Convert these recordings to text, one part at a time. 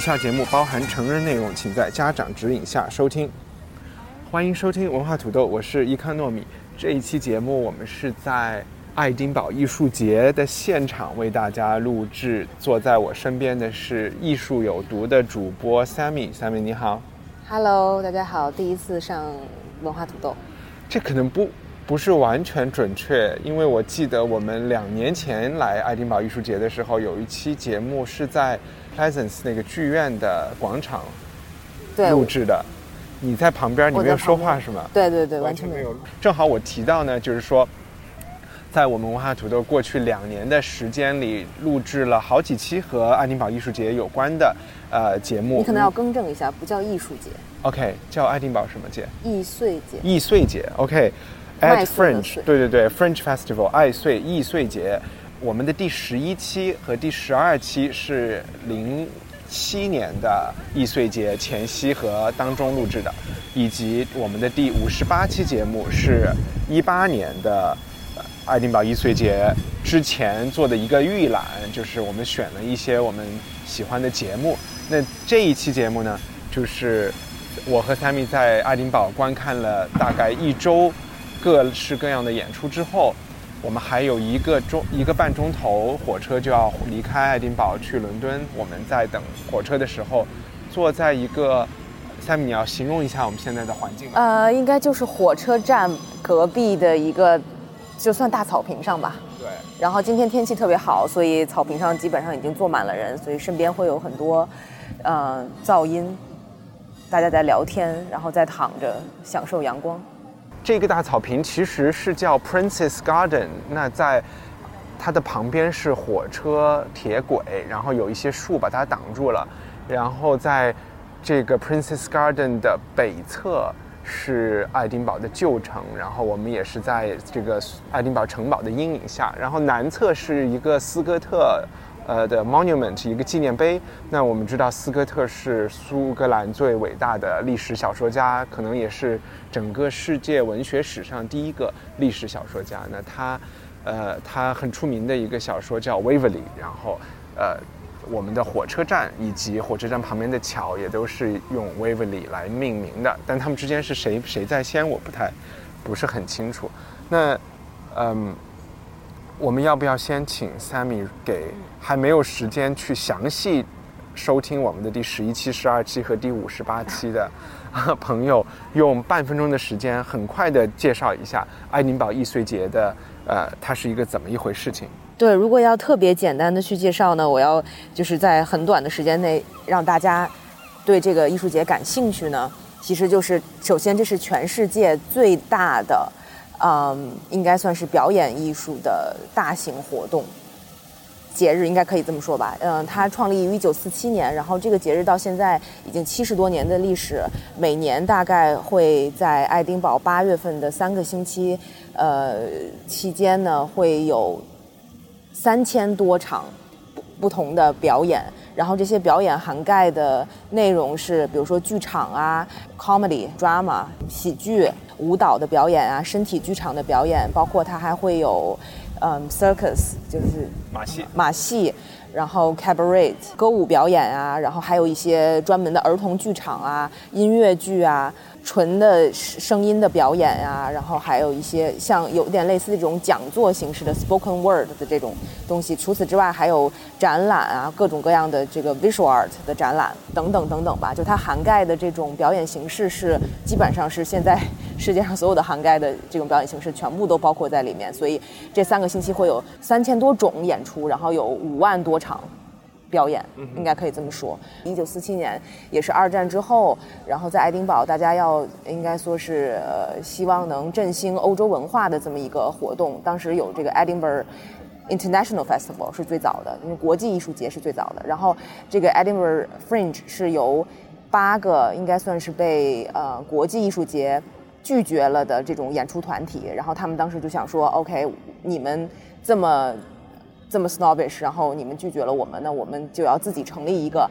以下节目包含成人内容，请在家长指引下收听。欢迎收听文化土豆，我是伊康糯米。这一期节目我们是在爱丁堡艺术节的现场为大家录制。坐在我身边的是艺术有毒的主播 Sammy。Sammy 你好，Hello，大家好，第一次上文化土豆。这可能不不是完全准确，因为我记得我们两年前来爱丁堡艺术节的时候，有一期节目是在。Pleasance 那个剧院的广场录制的，你在旁边，你没有说话是吗？对对对，完全没有。正好我提到呢，就是说，在我们文化土豆过去两年的时间里，录制了好几期和爱丁堡艺术节有关的呃节目。你可能要更正一下，不叫艺术节。OK，叫爱丁堡什么节？易碎节。易碎节。OK，at French，对对对，French Festival，爱碎易碎节。我们的第十一期和第十二期是零七年的易碎节前夕和当中录制的，以及我们的第五十八期节目是一八年的爱丁堡易碎节之前做的一个预览，就是我们选了一些我们喜欢的节目。那这一期节目呢，就是我和 Sammy 在爱丁堡观看了大概一周各式各样的演出之后。我们还有一个钟一个半钟头，火车就要离开爱丁堡去伦敦。我们在等火车的时候，坐在一个，三米，你要形容一下我们现在的环境。呃，应该就是火车站隔壁的一个，就算大草坪上吧。对。然后今天天气特别好，所以草坪上基本上已经坐满了人，所以身边会有很多，呃，噪音，大家在聊天，然后在躺着享受阳光。这个大草坪其实是叫 Princess Garden，那在它的旁边是火车铁轨，然后有一些树把它挡住了，然后在这个 Princess Garden 的北侧是爱丁堡的旧城，然后我们也是在这个爱丁堡城堡的阴影下，然后南侧是一个斯科特。呃的 monument 一个纪念碑。那我们知道斯科特是苏格兰最伟大的历史小说家，可能也是整个世界文学史上第一个历史小说家。那他，呃，他很出名的一个小说叫《Waverly》，然后，呃，我们的火车站以及火车站旁边的桥也都是用 Waverly 来命名的。但他们之间是谁谁在先，我不太不是很清楚。那，嗯。我们要不要先请 Sammy 给还没有时间去详细收听我们的第十一期、十二期和第五十八期的 朋友，用半分钟的时间，很快的介绍一下爱丁堡易碎节的呃，它是一个怎么一回事情？对，如果要特别简单的去介绍呢，我要就是在很短的时间内让大家对这个艺术节感兴趣呢，其实就是首先这是全世界最大的。嗯，应该算是表演艺术的大型活动节日，应该可以这么说吧。嗯，它创立于一九四七年，然后这个节日到现在已经七十多年的历史，每年大概会在爱丁堡八月份的三个星期，呃，期间呢会有三千多场不不同的表演，然后这些表演涵盖的内容是，比如说剧场啊，comedy drama 喜剧。舞蹈的表演啊，身体剧场的表演，包括它还会有，嗯，circus，就是马戏，马戏，然后 cabaret，歌舞表演啊，然后还有一些专门的儿童剧场啊，音乐剧啊。纯的声音的表演呀，然后还有一些像有点类似这种讲座形式的 spoken word 的这种东西。除此之外，还有展览啊，各种各样的这个 visual art 的展览等等等等吧。就它涵盖的这种表演形式是基本上是现在世界上所有的涵盖的这种表演形式全部都包括在里面。所以这三个星期会有三千多种演出，然后有五万多场表演，应该可以这么说。一九四七年也是二战之后，然后在爱丁堡，大家要应该说是呃希望能振兴欧洲文化的这么一个活动。当时有这个 Edinburgh International Festival 是最早的，因为国际艺术节是最早的。然后这个 Edinburgh Fringe 是由八个应该算是被呃国际艺术节拒绝了的这种演出团体，然后他们当时就想说，OK，你们这么。这么 snobbish，然后你们拒绝了我们，那我们就要自己成立一个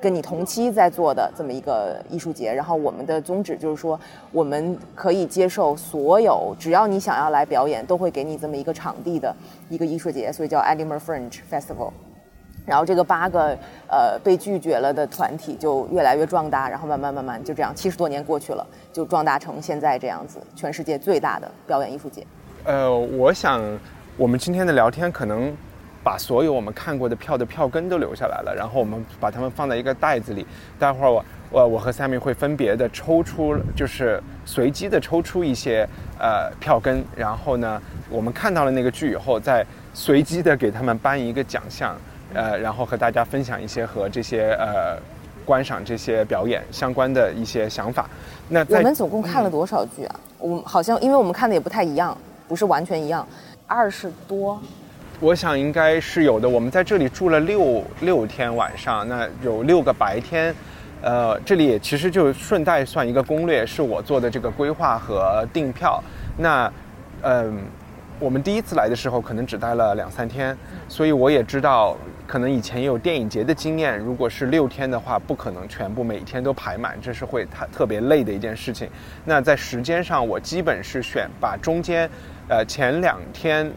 跟你同期在做的这么一个艺术节。然后我们的宗旨就是说，我们可以接受所有，只要你想要来表演，都会给你这么一个场地的一个艺术节，所以叫 Edinburgh Fringe Festival。然后这个八个呃被拒绝了的团体就越来越壮大，然后慢慢慢慢就这样，七十多年过去了，就壮大成现在这样子，全世界最大的表演艺术节。呃，我想我们今天的聊天可能。把所有我们看过的票的票根都留下来了，然后我们把它们放在一个袋子里。待会儿我我我和 Sammy 会分别的抽出，就是随机的抽出一些呃票根，然后呢，我们看到了那个剧以后，再随机的给他们颁一个奖项，呃，然后和大家分享一些和这些呃观赏这些表演相关的一些想法。那我们总共看了多少剧啊？我们好像因为我们看的也不太一样，不是完全一样，二十多。我想应该是有的。我们在这里住了六六天晚上，那有六个白天。呃，这里也其实就顺带算一个攻略，是我做的这个规划和订票。那，嗯，我们第一次来的时候可能只待了两三天，所以我也知道，可能以前也有电影节的经验。如果是六天的话，不可能全部每天都排满，这是会特特别累的一件事情。那在时间上，我基本是选把中间，呃，前两天。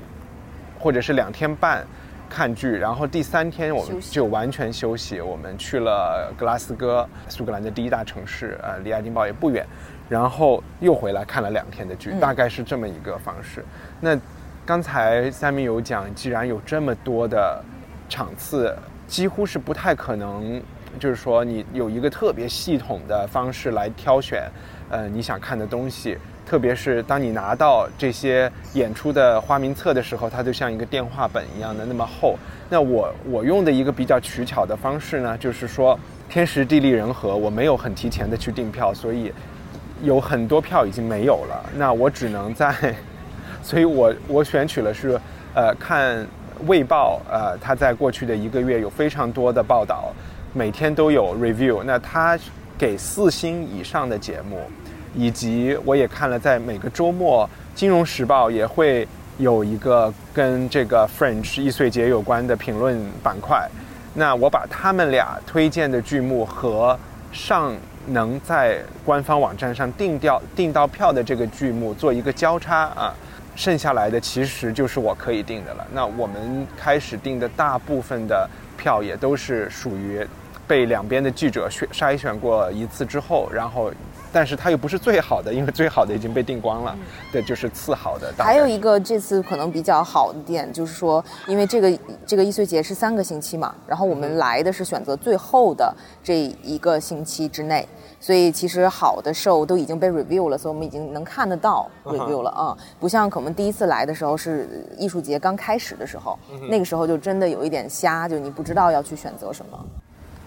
或者是两天半看剧，然后第三天我们就完全休息。我们去了格拉斯哥，苏格兰的第一大城市，呃，离爱丁堡也不远。然后又回来看了两天的剧，大概是这么一个方式。那刚才三明有讲，既然有这么多的场次，几乎是不太可能，就是说你有一个特别系统的方式来挑选，呃，你想看的东西。特别是当你拿到这些演出的花名册的时候，它就像一个电话本一样的那么厚。那我我用的一个比较取巧的方式呢，就是说天时地利人和，我没有很提前的去订票，所以有很多票已经没有了。那我只能在，所以我我选取了是，呃，看《卫报》呃，它在过去的一个月有非常多的报道，每天都有 review。那它给四星以上的节目。以及我也看了，在每个周末，《金融时报》也会有一个跟这个 French 易碎节有关的评论板块。那我把他们俩推荐的剧目和上能在官方网站上订掉订到票的这个剧目做一个交叉啊，剩下来的其实就是我可以订的了。那我们开始订的大部分的票也都是属于被两边的记者选筛选过一次之后，然后。但是它又不是最好的，因为最好的已经被订光了。对，就是次好的。还有一个这次可能比较好的点，就是说，因为这个这个易碎节是三个星期嘛，然后我们来的是选择最后的这一个星期之内，所以其实好的 show 都已经被 review 了，所以我们已经能看得到 review 了啊。不像可能第一次来的时候是艺术节刚开始的时候，那个时候就真的有一点瞎，就你不知道要去选择什么。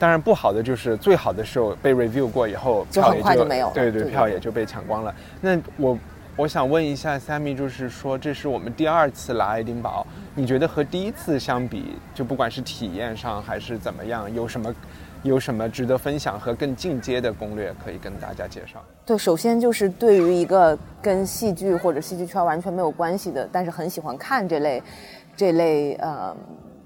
当然，不好的就是最好的时候被 review 过以后，就很快就没有。对对，票也就被抢光了。那我我想问一下 Sammy，就是说这是我们第二次来爱丁堡，你觉得和第一次相比，就不管是体验上还是怎么样，有什么有什么值得分享和更进阶的攻略可以跟大家介绍？对，首先就是对于一个跟戏剧或者戏剧圈完全没有关系的，但是很喜欢看这类这类呃。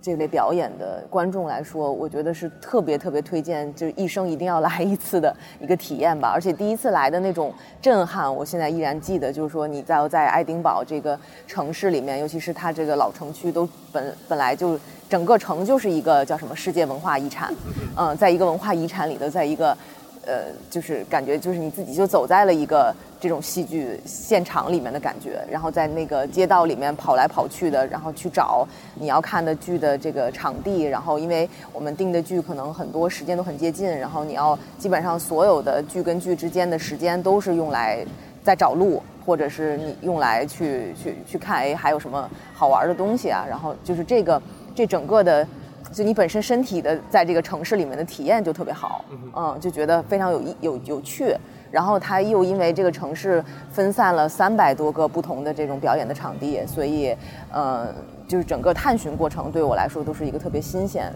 这类表演的观众来说，我觉得是特别特别推荐，就是一生一定要来一次的一个体验吧。而且第一次来的那种震撼，我现在依然记得。就是说你在在爱丁堡这个城市里面，尤其是它这个老城区，都本本来就整个城就是一个叫什么世界文化遗产。嗯，在一个文化遗产里的，在一个。呃，就是感觉就是你自己就走在了一个这种戏剧现场里面的感觉，然后在那个街道里面跑来跑去的，然后去找你要看的剧的这个场地，然后因为我们定的剧可能很多时间都很接近，然后你要基本上所有的剧跟剧之间的时间都是用来在找路，或者是你用来去去去看哎还有什么好玩的东西啊，然后就是这个这整个的。就你本身身体的在这个城市里面的体验就特别好，嗯，就觉得非常有意有有趣。然后它又因为这个城市分散了三百多个不同的这种表演的场地，所以，呃，就是整个探寻过程对我来说都是一个特别新鲜，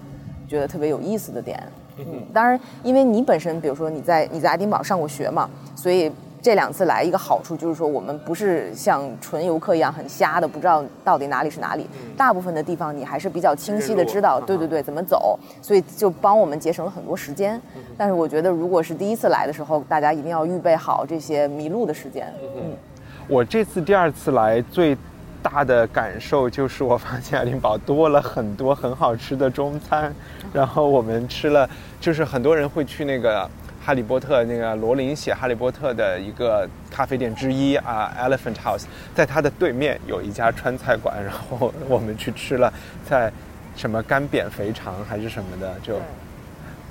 觉得特别有意思的点。嗯，当然，因为你本身比如说你在你在爱丁堡上过学嘛，所以。这两次来一个好处就是说，我们不是像纯游客一样很瞎的，不知道到底哪里是哪里。大部分的地方你还是比较清晰的知道，对对对，怎么走，所以就帮我们节省了很多时间。但是我觉得，如果是第一次来的时候，大家一定要预备好这些迷路的时间。嗯，我这次第二次来最大的感受就是，我发现爱丁堡多了很多很好吃的中餐，然后我们吃了，就是很多人会去那个。哈利波特那个罗琳写哈利波特的一个咖啡店之一啊，Elephant House，在它的对面有一家川菜馆，然后我们去吃了，在什么干煸肥肠还是什么的，就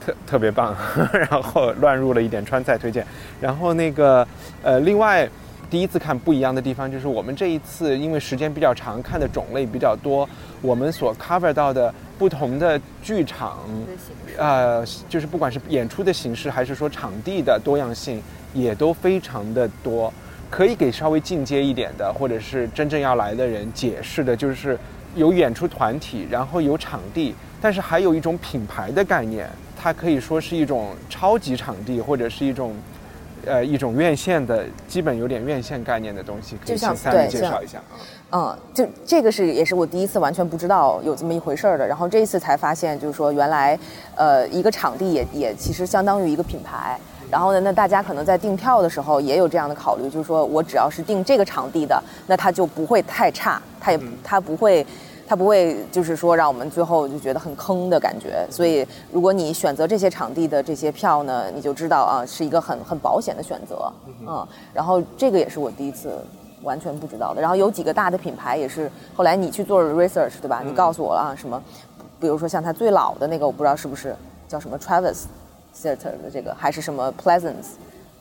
特特别棒，然后乱入了一点川菜推荐，然后那个呃，另外第一次看不一样的地方就是我们这一次因为时间比较长，看的种类比较多，我们所 cover 到的。不同的剧场，呃，就是不管是演出的形式，还是说场地的多样性，也都非常的多。可以给稍微进阶一点的，或者是真正要来的人解释的，就是有演出团体，然后有场地，但是还有一种品牌的概念，它可以说是一种超级场地，或者是一种。呃，一种院线的基本有点院线概念的东西，可以请三位介绍一下啊。嗯，就这个是也是我第一次完全不知道有这么一回事儿的，然后这一次才发现，就是说原来，呃，一个场地也也其实相当于一个品牌。然后呢，那大家可能在订票的时候也有这样的考虑，就是说我只要是订这个场地的，那它就不会太差，它也它不会。它不会就是说让我们最后就觉得很坑的感觉，所以如果你选择这些场地的这些票呢，你就知道啊，是一个很很保险的选择，嗯。然后这个也是我第一次完全不知道的。然后有几个大的品牌也是后来你去做 research 对吧？你告诉我了啊，什么，比如说像它最老的那个，我不知道是不是叫什么 Travis Theater 的这个，还是什么 Pleasance。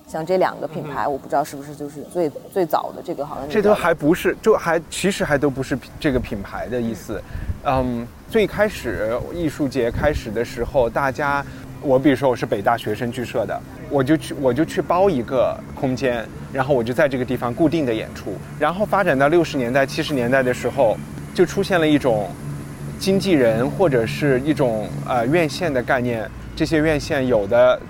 像这两个品牌，我不知道是不是就是最最早的这个，好像这都还不是，就还其实还都不是这个品牌的意思。嗯，最开始艺术节开始的时候，大家，我比如说我是北大学生剧社的，我就去我就去包一个空间，然后我就在这个地方固定的演出。然后发展到六十年代、七十年代的时候，就出现了一种经纪人或者是一种呃院线的概念。这些院线有的。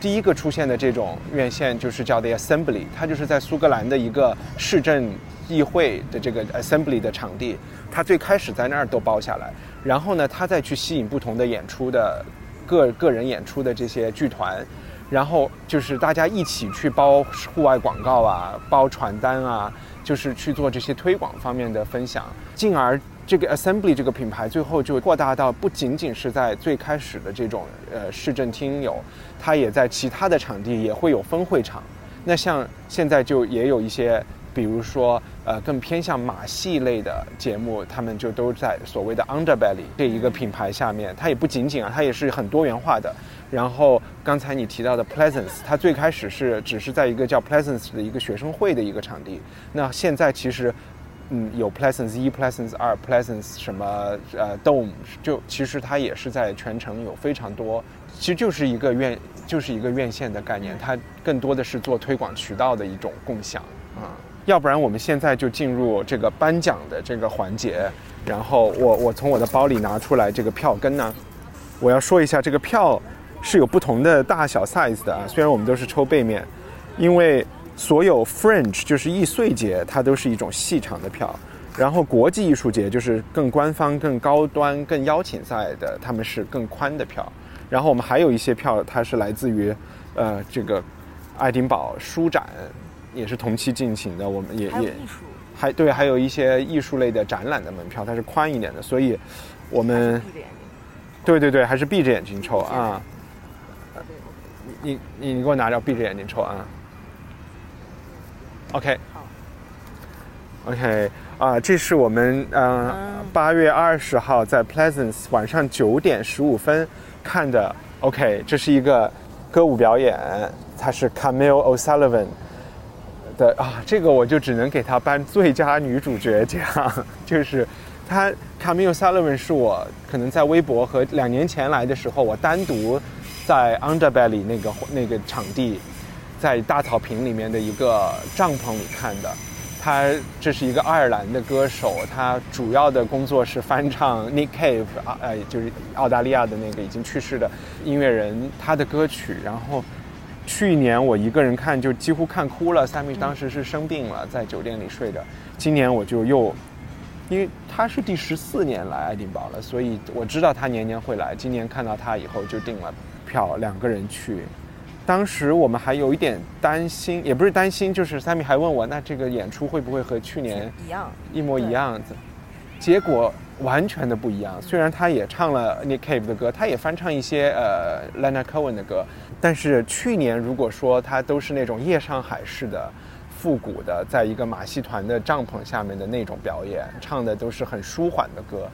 第一个出现的这种院线就是叫 The Assembly，它就是在苏格兰的一个市政议会的这个 Assembly 的场地，它最开始在那儿都包下来，然后呢，它再去吸引不同的演出的个个人演出的这些剧团，然后就是大家一起去包户外广告啊，包传单啊，就是去做这些推广方面的分享，进而。这个 Assembly 这个品牌最后就扩大到不仅仅是在最开始的这种呃市政厅有，它也在其他的场地也会有分会场。那像现在就也有一些，比如说呃更偏向马戏类的节目，他们就都在所谓的 Underbelly 这一个品牌下面。它也不仅仅啊，它也是很多元化的。然后刚才你提到的 Pleasance，它最开始是只是在一个叫 Pleasance 的一个学生会的一个场地。那现在其实。嗯，有 Pleasance 一、Pleasance 二、Pleasance 什么呃 Dome，就其实它也是在全城有非常多，其实就是一个院，就是一个院线的概念，它更多的是做推广渠道的一种共享啊。要不然我们现在就进入这个颁奖的这个环节，然后我我从我的包里拿出来这个票根呢，我要说一下这个票是有不同的大小 size 的啊，虽然我们都是抽背面，因为。所有 Fringe 就是易碎节，它都是一种细长的票，然后国际艺术节就是更官方、更高端、更邀请赛的，他们是更宽的票。然后我们还有一些票，它是来自于，呃，这个爱丁堡书展，也是同期进行的。我们也也还对，还有一些艺术类的展览的门票，它是宽一点的。所以，我们对对对，还是闭着眼睛抽啊。你你你给我拿着，闭着眼睛抽啊。OK，好，OK，啊，这是我们嗯八月二十号在 Pleasance 晚上九点十五分看的。OK，这是一个歌舞表演，它是 Camille O'Sullivan 的啊，这个我就只能给她颁最佳女主角奖，就是她 Camille Sullivan 是我可能在微博和两年前来的时候，我单独在 Underbelly 那个那个场地，在大草坪里面的一个帐篷里看的。他这是一个爱尔兰的歌手，他主要的工作是翻唱 Nick Cave 啊，呃，就是澳大利亚的那个已经去世的音乐人他的歌曲。然后去年我一个人看就几乎看哭了，Sammy 当时是生病了，在酒店里睡着。今年我就又，因为他是第十四年来爱丁堡了，所以我知道他年年会来。今年看到他以后就订了票，两个人去。当时我们还有一点担心，也不是担心，就是 Sammy 还问我，那这个演出会不会和去年一样，一模一样？结果完全的不一样。虽然他也唱了 Nick Cave 的歌，他也翻唱一些呃 Leonard Cohen 的歌，但是去年如果说它都是那种夜上海式的、复古的，在一个马戏团的帐篷下面的那种表演，唱的都是很舒缓的歌。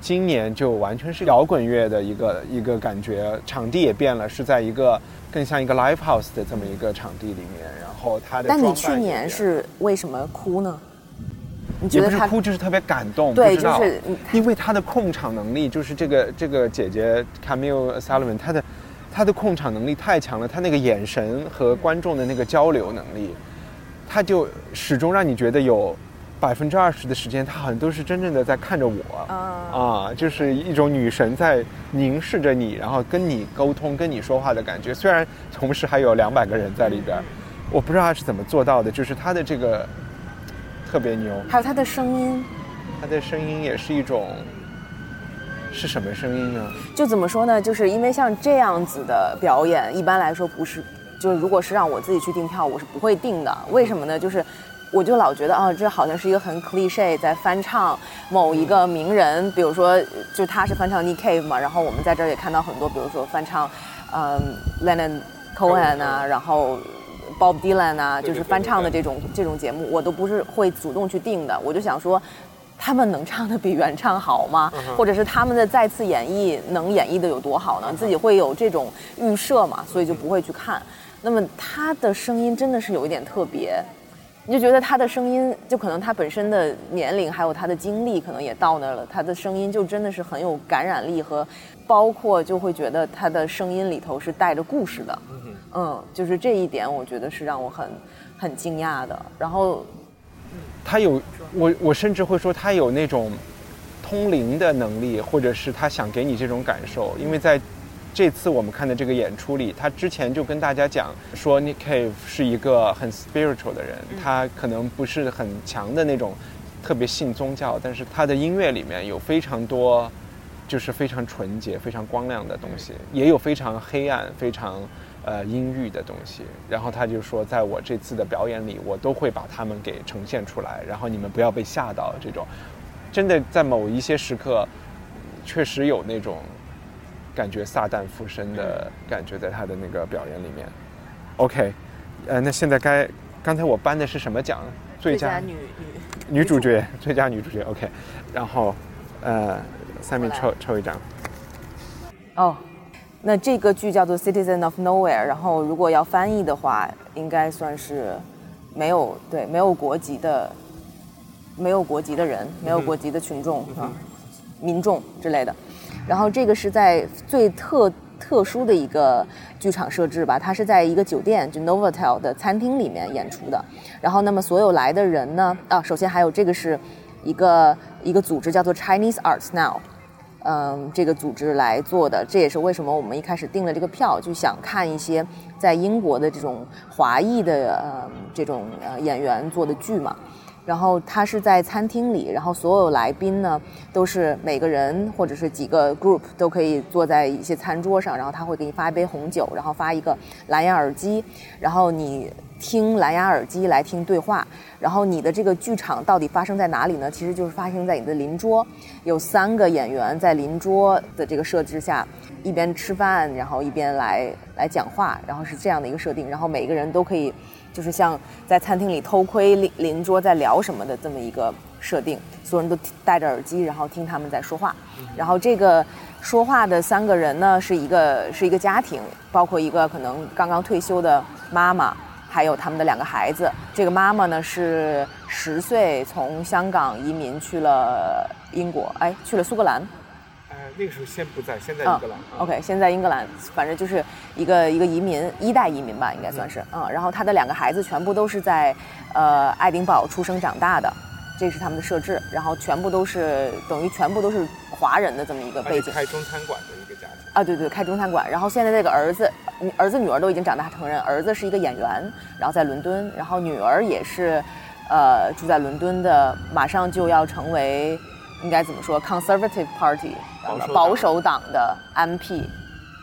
今年就完全是摇滚乐的一个一个感觉，场地也变了，是在一个更像一个 live house 的这么一个场地里面。然后他的，但你去年是为什么哭呢？你觉得他哭就是特别感动，对，就是因为他的控场能力，就是这个这个姐姐 Camille Sullivan，她的她的控场能力太强了，他那个眼神和观众的那个交流能力，他就始终让你觉得有。百分之二十的时间，他好像都是真正的在看着我啊，就是一种女神在凝视着你，然后跟你沟通、跟你说话的感觉。虽然同时还有两百个人在里边，我不知道他是怎么做到的，就是他的这个特别牛。还有他的声音，他的声音也是一种是什么声音呢？就怎么说呢？就是因为像这样子的表演，一般来说不是，就是如果是让我自己去订票，我是不会订的。为什么呢？就是。我就老觉得啊，这好像是一个很 cliche 在翻唱某一个名人，比如说，就他是翻唱 Nick Cave 嘛，然后我们在这儿也看到很多，比如说翻唱，嗯，Lennon Cohen 啊，然后 Bob Dylan 啊，就是翻唱的这种这种节目，我都不是会主动去订的。我就想说，他们能唱的比原唱好吗？或者是他们的再次演绎能演绎的有多好呢？自己会有这种预设嘛，所以就不会去看。那么他的声音真的是有一点特别。你就觉得他的声音，就可能他本身的年龄，还有他的经历，可能也到那儿了。他的声音就真的是很有感染力和，包括就会觉得他的声音里头是带着故事的。嗯，就是这一点，我觉得是让我很很惊讶的。然后，他有我，我甚至会说他有那种通灵的能力，或者是他想给你这种感受，因为在。这次我们看的这个演出里，他之前就跟大家讲说，Nick Cave 是一个很 spiritual 的人，他可能不是很强的那种，特别信宗教，但是他的音乐里面有非常多，就是非常纯洁、非常光亮的东西，也有非常黑暗、非常呃阴郁的东西。然后他就说，在我这次的表演里，我都会把他们给呈现出来，然后你们不要被吓到。这种真的在某一些时刻，确实有那种。感觉撒旦附身的感觉，在他的那个表演里面。OK，呃，那现在该刚才我颁的是什么奖？最佳女女女主角，最佳女主角。OK，然后呃，三米抽抽一张。哦，那这个剧叫做《Citizen of Nowhere》，然后如果要翻译的话，应该算是没有对没有国籍的没有国籍的人，没有国籍的群众啊，民众之类的。然后这个是在最特特殊的一个剧场设置吧，它是在一个酒店，就 Novotel 的餐厅里面演出的。然后，那么所有来的人呢，啊，首先还有这个是一个一个组织叫做 Chinese Arts Now，嗯，这个组织来做的。这也是为什么我们一开始订了这个票，就想看一些在英国的这种华裔的呃这种呃演员做的剧嘛。然后他是在餐厅里，然后所有来宾呢都是每个人或者是几个 group 都可以坐在一些餐桌上，然后他会给你发一杯红酒，然后发一个蓝牙耳机，然后你听蓝牙耳机来听对话。然后你的这个剧场到底发生在哪里呢？其实就是发生在你的邻桌，有三个演员在邻桌的这个设置下，一边吃饭，然后一边来来讲话，然后是这样的一个设定，然后每个人都可以。就是像在餐厅里偷窥邻邻桌在聊什么的这么一个设定，所有人都戴着耳机，然后听他们在说话。然后这个说话的三个人呢，是一个是一个家庭，包括一个可能刚刚退休的妈妈，还有他们的两个孩子。这个妈妈呢是十岁从香港移民去了英国，哎，去了苏格兰。呃，那个时候先不在，现在英格兰。OK，现在英格兰，反正就是一个一个移民，一代移民吧，应该算是。嗯，然后他的两个孩子全部都是在呃爱丁堡出生长大的。这是他们的设置，然后全部都是等于全部都是华人的这么一个背景。开中餐馆的一个家庭啊，对对，开中餐馆。然后现在这个儿子、儿子、女儿都已经长大成人。儿子是一个演员，然后在伦敦，然后女儿也是，呃，住在伦敦的，马上就要成为应该怎么说，Conservative Party 保守党的 MP。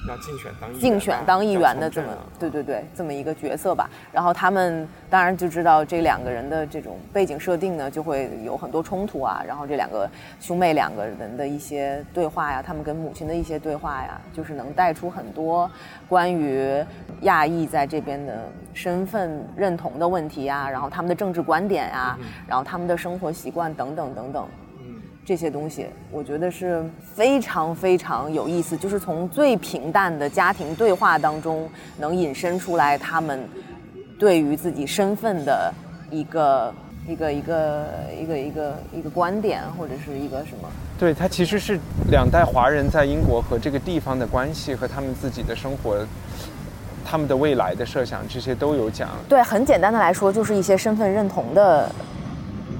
要竞选当竞选当议员的这么对对对这么一个角色吧，然后他们当然就知道这两个人的这种背景设定呢，就会有很多冲突啊。然后这两个兄妹两个人的一些对话呀，他们跟母亲的一些对话呀，就是能带出很多关于亚裔在这边的身份认同的问题呀，然后他们的政治观点呀，然后他们的生活习惯等等等等。这些东西，我觉得是非常非常有意思，就是从最平淡的家庭对话当中，能引申出来他们对于自己身份的一个一个一个一个一个一个观点，或者是一个什么？对，它其实是两代华人在英国和这个地方的关系，和他们自己的生活，他们的未来的设想，这些都有讲。对，很简单的来说，就是一些身份认同的。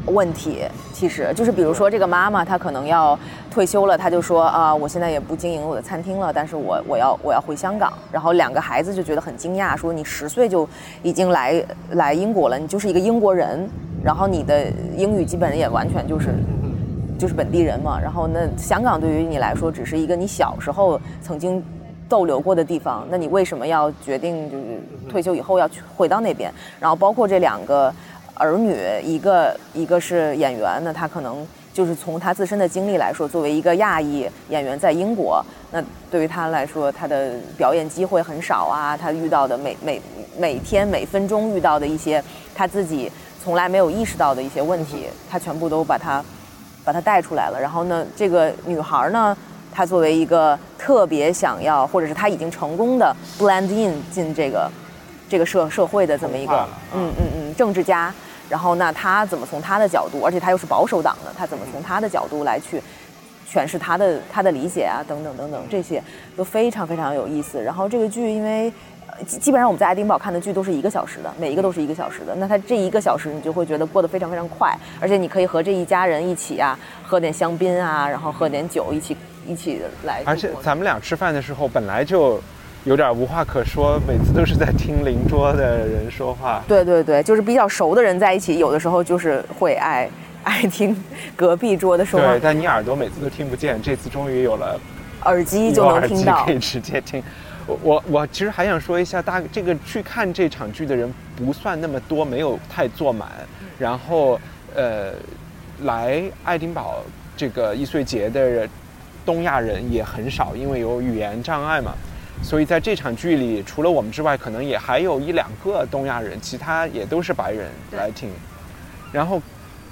问题其实就是，比如说这个妈妈，她可能要退休了，她就说啊，我现在也不经营我的餐厅了，但是我我要我要回香港。然后两个孩子就觉得很惊讶，说你十岁就已经来来英国了，你就是一个英国人，然后你的英语基本上也完全就是就是本地人嘛。然后那香港对于你来说只是一个你小时候曾经逗留过的地方，那你为什么要决定就是退休以后要去回到那边？然后包括这两个。儿女一个一个是演员，那他可能就是从他自身的经历来说，作为一个亚裔演员在英国，那对于他来说，他的表演机会很少啊，他遇到的每每每天每分钟遇到的一些他自己从来没有意识到的一些问题，他全部都把他把他带出来了。然后呢，这个女孩呢，她作为一个特别想要，或者是她已经成功的 blend in 进这个这个社社会的这么一个嗯嗯嗯政治家。然后，那他怎么从他的角度，而且他又是保守党的，他怎么从他的角度来去诠释他的他的理解啊？等等等等，这些都非常非常有意思。然后这个剧，因为基基本上我们在爱丁堡看的剧都是一个小时的，每一个都是一个小时的。那他这一个小时，你就会觉得过得非常非常快，而且你可以和这一家人一起啊，喝点香槟啊，然后喝点酒，一起一起来。而且咱们俩吃饭的时候，本来就。有点无话可说，每次都是在听邻桌的人说话。对对对，就是比较熟的人在一起，有的时候就是会爱爱听隔壁桌的说话。对，但你耳朵每次都听不见，这次终于有了耳机就能听到，可以直接听。我我我其实还想说一下，大这个去看这场剧的人不算那么多，没有太坐满。然后呃，来爱丁堡这个易碎节的东亚人也很少，因为有语言障碍嘛。所以在这场剧里，除了我们之外，可能也还有一两个东亚人，其他也都是白人来听。然后，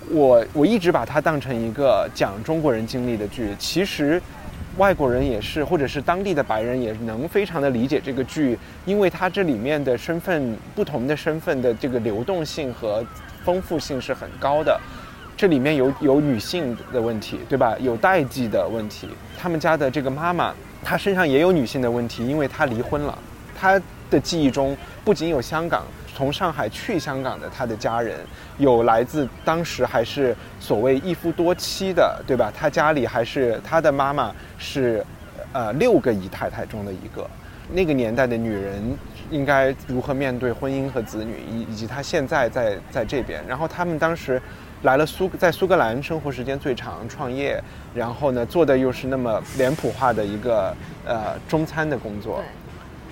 我我一直把它当成一个讲中国人经历的剧。其实，外国人也是，或者是当地的白人也能非常的理解这个剧，因为它这里面的身份不同的身份的这个流动性和丰富性是很高的。这里面有有女性的问题，对吧？有代际的问题，他们家的这个妈妈。她身上也有女性的问题，因为她离婚了。她的记忆中不仅有香港从上海去香港的她的家人，有来自当时还是所谓一夫多妻的，对吧？她家里还是她的妈妈是，呃，六个姨太太中的一个。那个年代的女人应该如何面对婚姻和子女，以以及她现在在在这边。然后他们当时。来了苏在苏格兰生活时间最长，创业，然后呢做的又是那么脸谱化的一个呃中餐的工作，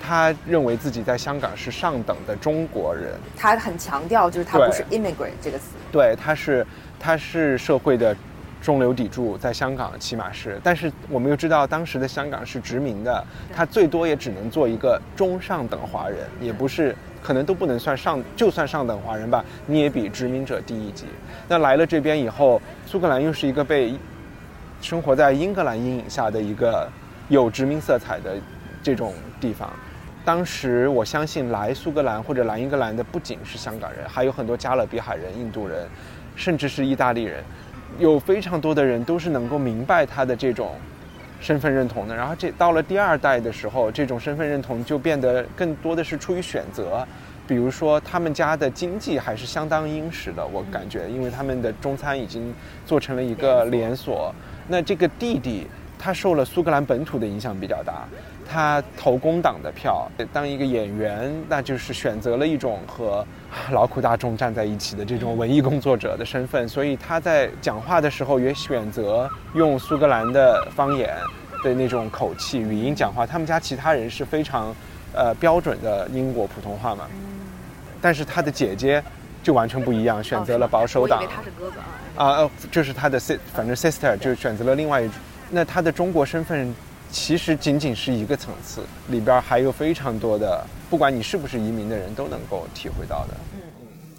他认为自己在香港是上等的中国人，他很强调就是他不是 immigrant 这个词，对，他是他是社会的中流砥柱，在香港起码是，但是我们又知道当时的香港是殖民的，他最多也只能做一个中上等华人，也不是。可能都不能算上，就算上等华人吧，你也比殖民者低一级。那来了这边以后，苏格兰又是一个被生活在英格兰阴影下的一个有殖民色彩的这种地方。当时我相信来苏格兰或者来英格兰的不仅是香港人，还有很多加勒比海人、印度人，甚至是意大利人，有非常多的人都是能够明白他的这种身份认同的。然后这到了第二代的时候，这种身份认同就变得更多的是出于选择。比如说，他们家的经济还是相当殷实的，我感觉，因为他们的中餐已经做成了一个连锁。那这个弟弟，他受了苏格兰本土的影响比较大，他投工党的票，当一个演员，那就是选择了一种和 劳苦大众站在一起的这种文艺工作者的身份，所以他在讲话的时候也选择用苏格兰的方言的那种口气语音讲话。他们家其他人是非常，呃，标准的英国普通话嘛。但是他的姐姐就完全不一样，选择了保守党。他是哥哥啊。呃，就是他的 s 反正 sister 就选择了另外一种。那他的中国身份其实仅仅是一个层次，里边还有非常多的，不管你是不是移民的人都能够体会到的。嗯，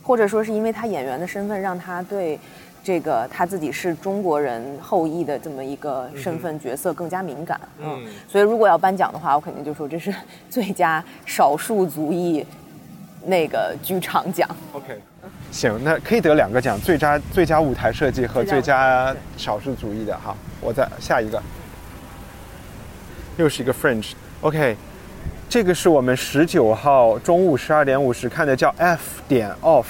或者说是因为他演员的身份，让他对这个他自己是中国人后裔的这么一个身份角色更加敏感。嗯，所以如果要颁奖的话，我肯定就说这是最佳少数族裔。那个剧场奖，OK，行，那可以得两个奖，最佳最佳舞台设计和最佳少数族裔的哈。我再下一个，又是一个 French，OK，这个是我们十九号中午十二点五十看的，叫 F 点 Off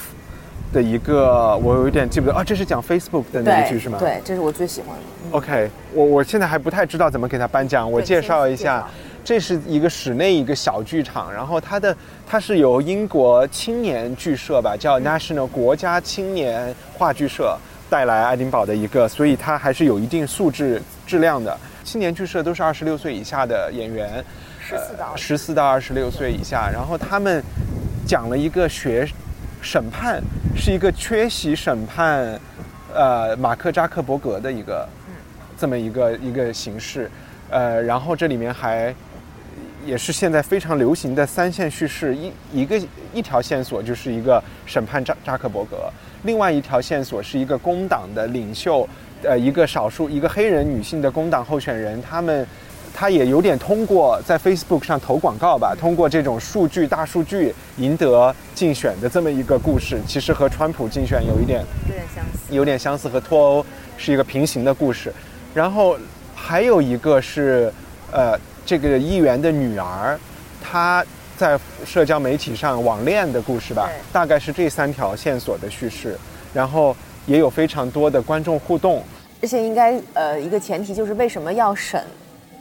的一个，我有一点记不得啊，这是讲 Facebook 的那个剧是吗？对，这是我最喜欢的。OK，我我现在还不太知道怎么给他颁奖，我介绍一下。这是一个室内一个小剧场，然后它的它是由英国青年剧社吧，叫 National 国家青年话剧社带来爱丁堡的一个，所以它还是有一定素质质量的。青年剧社都是二十六岁以下的演员，十四到十四到二十六岁以下，然后他们讲了一个学审判，是一个缺席审判，呃，马克扎克伯格的一个这么一个一个形式，呃，然后这里面还。也是现在非常流行的三线叙事，一一个一条线索就是一个审判扎扎克伯格，另外一条线索是一个工党的领袖，呃，一个少数一个黑人女性的工党候选人，他们，他也有点通过在 Facebook 上投广告吧，通过这种数据大数据赢得竞选的这么一个故事，其实和川普竞选有一点有点相似，有点相似和脱欧是一个平行的故事，然后还有一个是，呃。这个议员的女儿，她在社交媒体上网恋的故事吧，大概是这三条线索的叙事，然后也有非常多的观众互动。而且应该呃一个前提就是为什么要审，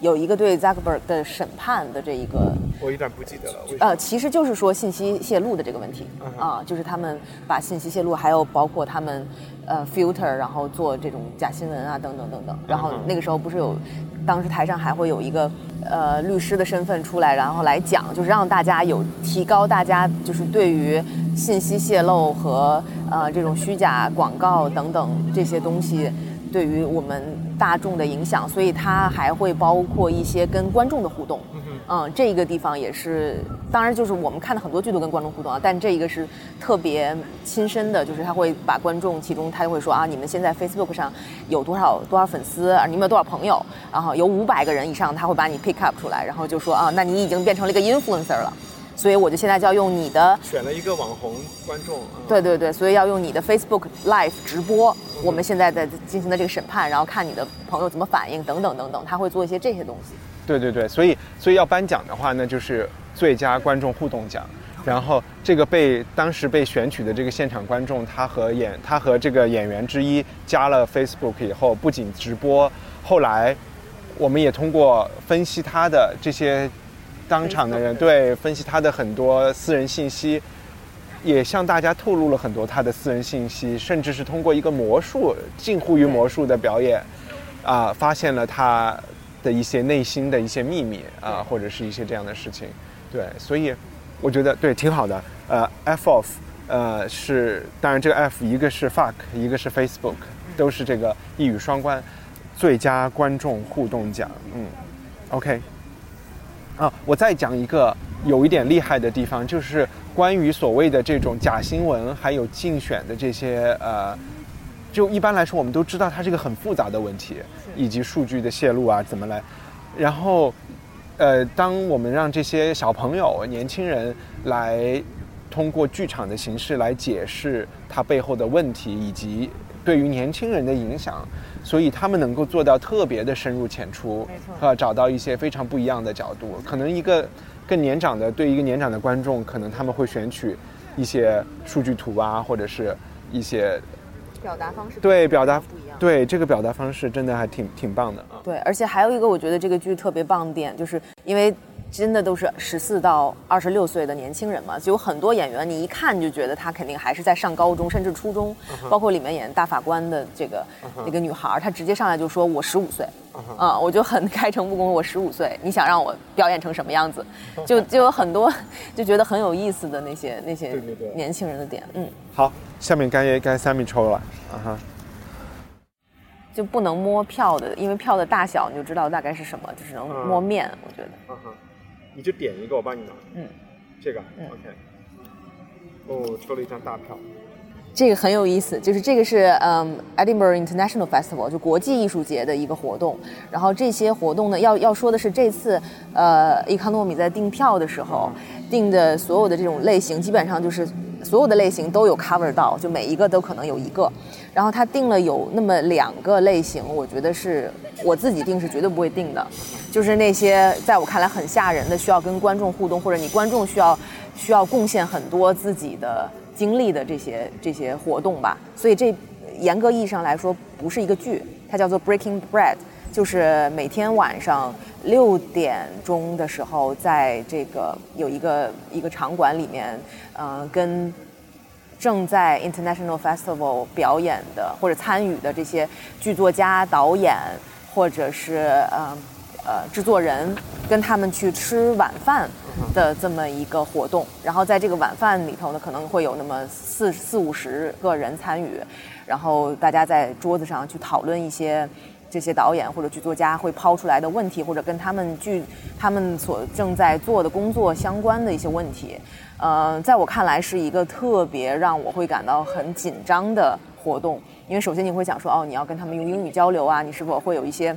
有一个对 Zuckerberg 的审判的这一个。我有点不记得了。呃，其实就是说信息泄露的这个问题啊，就是他们把信息泄露，还有包括他们呃 filter，然后做这种假新闻啊等等等等。然后那个时候不是有。当时台上还会有一个呃律师的身份出来，然后来讲，就是让大家有提高大家就是对于信息泄露和呃这种虚假广告等等这些东西对于我们大众的影响，所以它还会包括一些跟观众的互动。嗯，这个地方也是，当然就是我们看的很多剧都跟观众互动啊，但这一个是特别亲身的，就是他会把观众其中他就会说啊，你们现在 Facebook 上有多少多少粉丝啊，你们有多少朋友，然后有五百个人以上，他会把你 pick up 出来，然后就说啊，那你已经变成了一个 influencer 了，所以我就现在就要用你的选了一个网红观众，对对对，所以要用你的 Facebook Live 直播，我们现在在进行的这个审判，然后看你的朋友怎么反应等等等等，他会做一些这些东西。对对对，所以所以要颁奖的话，那就是最佳观众互动奖。然后这个被当时被选取的这个现场观众，他和演他和这个演员之一加了 Facebook 以后，不仅直播，后来我们也通过分析他的这些当场的人对分析他的很多私人信息，也向大家透露了很多他的私人信息，甚至是通过一个魔术近乎于魔术的表演，啊，发现了他。的一些内心的一些秘密啊，或者是一些这样的事情，对，所以我觉得对挺好的。呃，F off，呃是，当然这个 F 一个是 fuck，一个是 Facebook，都是这个一语双关，最佳观众互动奖。嗯，OK。啊，我再讲一个有一点厉害的地方，就是关于所谓的这种假新闻，还有竞选的这些呃。就一般来说，我们都知道它是一个很复杂的问题，以及数据的泄露啊，怎么来？然后呃，当我们让这些小朋友、年轻人来通过剧场的形式来解释它背后的问题，以及对于年轻人的影响，所以他们能够做到特别的深入浅出，没错呃，找到一些非常不一样的角度。可能一个更年长的，对一个年长的观众，可能他们会选取一些数据图啊，或者是一些表达方式对表达不一样。对这个表达方式真的还挺挺棒的啊。对，而且还有一个我觉得这个剧特别棒的点，就是因为真的都是十四到二十六岁的年轻人嘛，就有很多演员，你一看就觉得他肯定还是在上高中甚至初中，包括里面演大法官的这个、那个女孩，她直接上来就说我十五岁，啊、我就很开诚布公，我十五岁，你想让我表演成什么样子？就 就有很多 就觉得很有意思的那些那些年轻人的点，嗯。好，下面该该 Sammy 抽了。啊哈。就不能摸票的，因为票的大小你就知道大概是什么，就是能摸面。我觉得，嗯哼，你就点一个，我帮你拿。嗯，这个、嗯 OK。哦，抽了一张大票。这个很有意思，就是这个是嗯 Edinburgh International Festival，就国际艺术节的一个活动。然后这些活动呢，要要说的是这次呃 Economy 在订票的时候订的所有的这种类型，基本上就是所有的类型都有 cover 到，就每一个都可能有一个。然后他定了有那么两个类型，我觉得是我自己定是绝对不会定的，就是那些在我看来很吓人的，需要跟观众互动，或者你观众需要需要贡献很多自己的经历的这些这些活动吧。所以这严格意义上来说不是一个剧，它叫做 Breaking Bread，就是每天晚上六点钟的时候，在这个有一个一个场馆里面，呃，跟正在 International Festival 表演的或者参与的这些剧作家、导演，或者是呃呃制作人，跟他们去吃晚饭的这么一个活动。然后在这个晚饭里头呢，可能会有那么四四五十个人参与，然后大家在桌子上去讨论一些。这些导演或者剧作家会抛出来的问题，或者跟他们剧他们所正在做的工作相关的一些问题，呃，在我看来是一个特别让我会感到很紧张的活动，因为首先你会想说，哦，你要跟他们用英语交流啊，你是否会有一些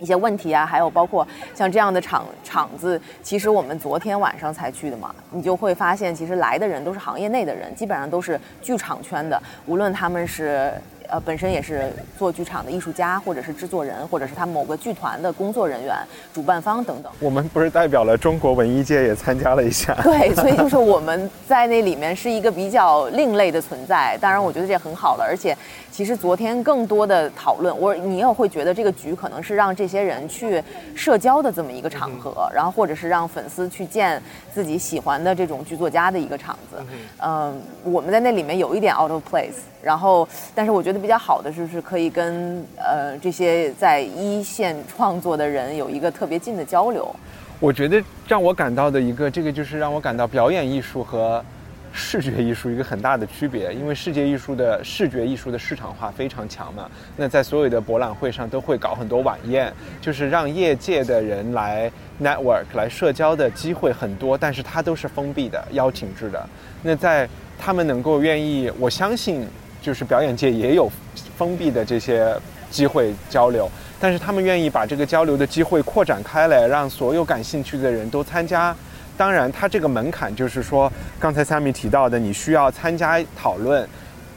一些问题啊？还有包括像这样的场场子，其实我们昨天晚上才去的嘛，你就会发现，其实来的人都是行业内的人，基本上都是剧场圈的，无论他们是。呃，本身也是做剧场的艺术家，或者是制作人，或者是他某个剧团的工作人员、主办方等等。我们不是代表了中国文艺界也参加了一下。对，所以就是我们在那里面是一个比较另类的存在。当然，我觉得这很好了。而且，其实昨天更多的讨论，我你也会觉得这个局可能是让这些人去社交的这么一个场合，然后或者是让粉丝去见自己喜欢的这种剧作家的一个场子。嗯，我们在那里面有一点 out of place。然后，但是我觉得比较好的就是可以跟呃这些在一线创作的人有一个特别近的交流。我觉得让我感到的一个，这个就是让我感到表演艺术和视觉艺术一个很大的区别，因为视觉艺术的视觉艺术的市场化非常强嘛。那在所有的博览会上都会搞很多晚宴，就是让业界的人来 network 来社交的机会很多，但是它都是封闭的、邀请制的。那在他们能够愿意，我相信。就是表演界也有封闭的这些机会交流，但是他们愿意把这个交流的机会扩展开来，让所有感兴趣的人都参加。当然，它这个门槛就是说，刚才 Sammy 提到的，你需要参加讨论，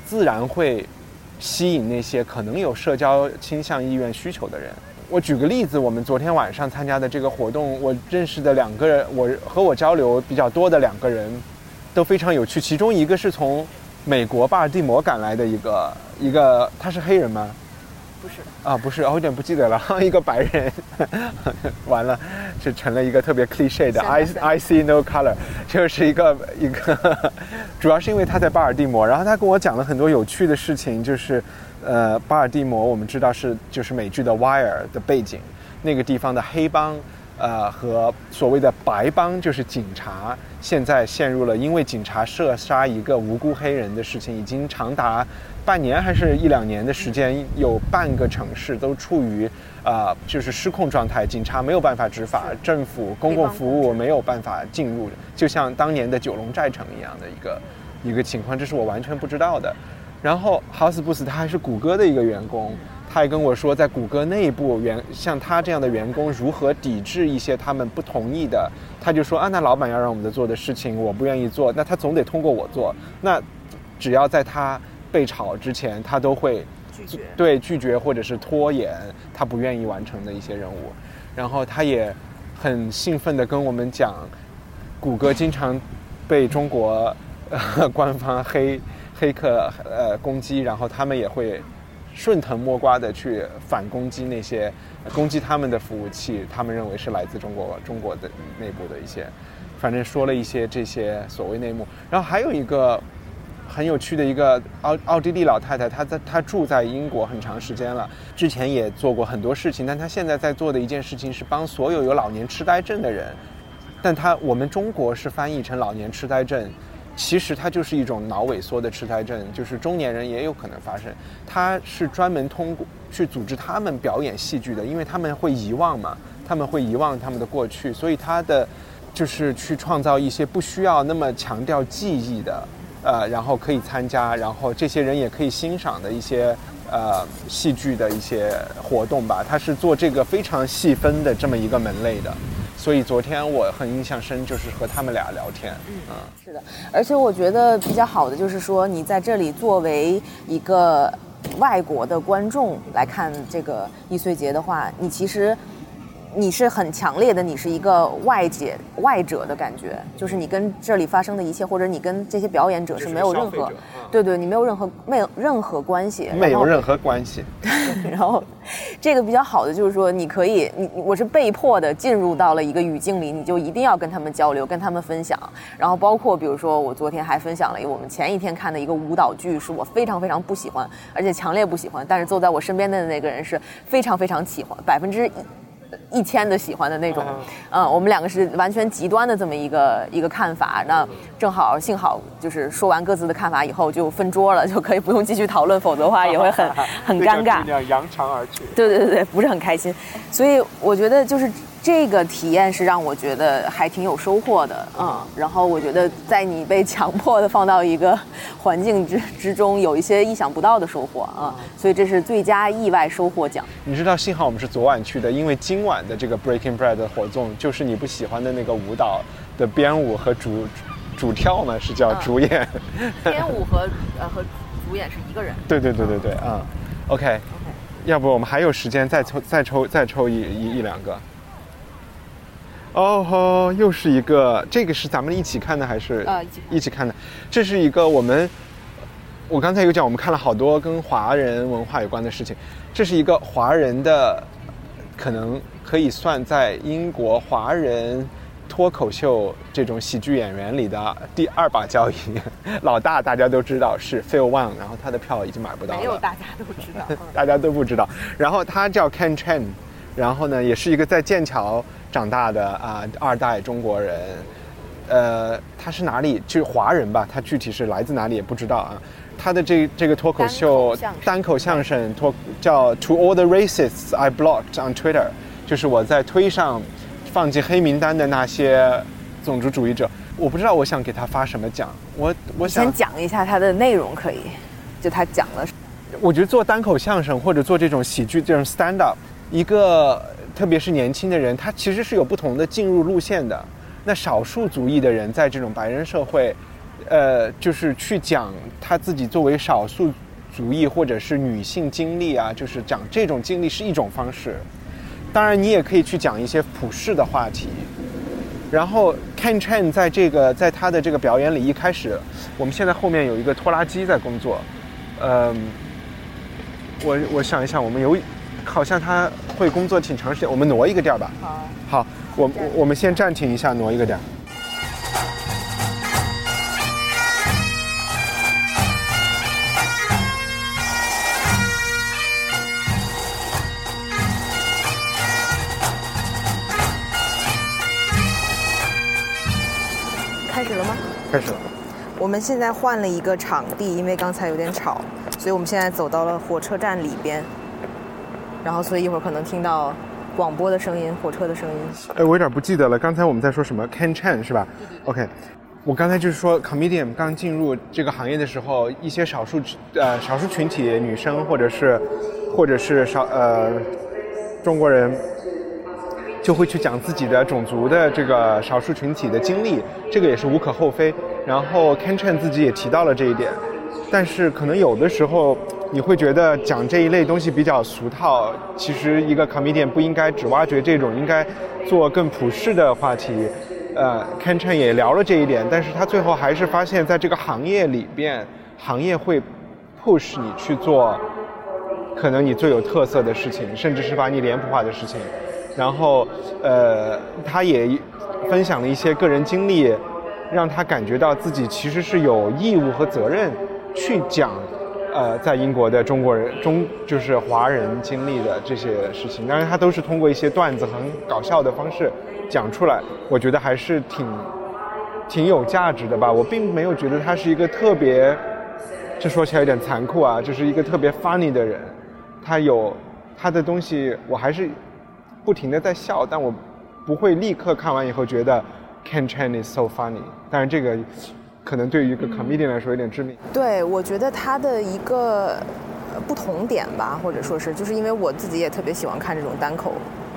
自然会吸引那些可能有社交倾向、意愿、需求的人。我举个例子，我们昨天晚上参加的这个活动，我认识的两个人，我和我交流比较多的两个人，都非常有趣。其中一个是从美国巴尔的摩赶来的一个一个，他是黑人吗？不是啊，不是，我有点不记得了。一个白人，完了，就成了一个特别 cliche 的 I I see no color，就是一个一个，主要是因为他在巴尔的摩，然后他跟我讲了很多有趣的事情，就是呃，巴尔的摩我们知道是就是美剧的 Wire 的背景，那个地方的黑帮。呃，和所谓的白帮就是警察，现在陷入了因为警察射杀一个无辜黑人的事情，已经长达半年还是一两年的时间，有半个城市都处于呃就是失控状态，警察没有办法执法，政府公共服务没有办法进入，就像当年的九龙寨城一样的一个一个情况，这是我完全不知道的。然后豪斯布斯他还是谷歌的一个员工。他还跟我说，在谷歌内部员像他这样的员工如何抵制一些他们不同意的，他就说啊，那老板要让我们做的事情，我不愿意做，那他总得通过我做。那只要在他被炒之前，他都会拒绝对拒绝或者是拖延他不愿意完成的一些任务。然后他也很兴奋地跟我们讲，谷歌经常被中国、呃、官方黑黑客呃攻击，然后他们也会顺藤摸瓜的去反攻击那些攻击他们的服务器，他们认为是来自中国中国的内部的一些，反正说了一些这些所谓内幕。然后还有一个很有趣的一个奥奥地利老太太，她在她住在英国很长时间了，之前也做过很多事情，但她现在在做的一件事情是帮所有有老年痴呆症的人，但她我们中国是翻译成老年痴呆症。其实它就是一种脑萎缩的痴呆症，就是中年人也有可能发生。它是专门通过去组织他们表演戏剧的，因为他们会遗忘嘛，他们会遗忘他们的过去，所以他的就是去创造一些不需要那么强调记忆的，呃，然后可以参加，然后这些人也可以欣赏的一些呃戏剧的一些活动吧。他是做这个非常细分的这么一个门类的。所以昨天我很印象深，就是和他们俩聊天。嗯，是的，而且我觉得比较好的就是说，你在这里作为一个外国的观众来看这个易碎节的话，你其实你是很强烈的，你是一个外界外者的感觉，就是你跟这里发生的一切，或者你跟这些表演者是没有任何，对对，你没有任何没有任何关系，没有任何关系。然后，这个比较好的就是说，你可以，你我是被迫的进入到了一个语境里，你就一定要跟他们交流，跟他们分享。然后包括比如说，我昨天还分享了一个我们前一天看的一个舞蹈剧，是我非常非常不喜欢，而且强烈不喜欢。但是坐在我身边的那个人是非常非常喜欢，百分之一。千的喜欢的那种，嗯，我们两个是完全极端的这么一个一个看法。那正好幸好就是说完各自的看法以后就分桌了，就可以不用继续讨论，否则的话也会很 很尴尬。扬长而去。对对对对，不是很开心。所以我觉得就是这个体验是让我觉得还挺有收获的，嗯。然后我觉得在你被强迫的放到一个环境之之中，有一些意想不到的收获啊。所以这是最佳意外收获奖。你知道，幸好我们是昨晚去的，因为今晚。的这个 Breaking Bread 的活动，就是你不喜欢的那个舞蹈的编舞和主主跳嘛，是叫主演。编舞和呃和主演是一个人。对对对对对，嗯，OK，要不我们还有时间再抽再抽再抽一一一两个。哦吼，又是一个，这个是咱们一起看的还是？呃，一起看的。这是一个我们，我刚才有讲，我们看了好多跟华人文化有关的事情。这是一个华人的，可能。可以算在英国华人脱口秀这种喜剧演员里的第二把交椅，老大大家都知道是 Phil Wang，然后他的票已经买不到了。没有，大家都知道，大家都不知道。然后他叫 Ken Chen，然后呢，也是一个在剑桥长大的啊二代中国人。呃，他是哪里？就是华人吧？他具体是来自哪里也不知道啊。他的这这个脱口秀单口相声脱叫 To All the Racists I Blocked on Twitter。就是我在推上放进黑名单的那些种族主义者，我不知道我想给他发什么奖。我我想先讲一下他的内容可以，就他讲了。我觉得做单口相声或者做这种喜剧这种 stand up，一个特别是年轻的人，他其实是有不同的进入路线的。那少数族裔的人在这种白人社会，呃，就是去讲他自己作为少数族裔或者是女性经历啊，就是讲这种经历是一种方式。当然，你也可以去讲一些普世的话题。然后，Ken Chen 在这个在他的这个表演里，一开始，我们现在后面有一个拖拉机在工作。嗯，我我想一想，我们有好像他会工作挺长时间，我们挪一个地儿吧。好。好，我我我们先暂停一下，挪一个地儿。开始了。我们现在换了一个场地，因为刚才有点吵，所以我们现在走到了火车站里边。然后，所以一会儿可能听到广播的声音、火车的声音。哎，我有点不记得了，刚才我们在说什么？Ken Chan 是吧？OK。我刚才就是说，comedian 刚进入这个行业的时候，一些少数呃少数群体女生或者是或者是少呃中国人，就会去讲自己的种族的这个少数群体的经历，这个也是无可厚非。然后 Ken Chen 自己也提到了这一点，但是可能有的时候你会觉得讲这一类东西比较俗套。其实一个 comedian 不应该只挖掘这种，应该做更普世的话题。呃，Ken Chen 也聊了这一点，但是他最后还是发现，在这个行业里边，行业会 push 你去做可能你最有特色的事情，甚至是把你脸谱化的事情。然后，呃，他也分享了一些个人经历，让他感觉到自己其实是有义务和责任去讲，呃，在英国的中国人中就是华人经历的这些事情。当然，他都是通过一些段子很搞笑的方式。讲出来，我觉得还是挺挺有价值的吧。我并没有觉得他是一个特别，这说起来有点残酷啊，就是一个特别 funny 的人。他有他的东西，我还是不停的在笑，但我不会立刻看完以后觉得 Ken Chen is so funny。但是这个可能对于一个 comedian 来说有点致命。对，我觉得他的一个不同点吧，或者说是，就是因为我自己也特别喜欢看这种单口。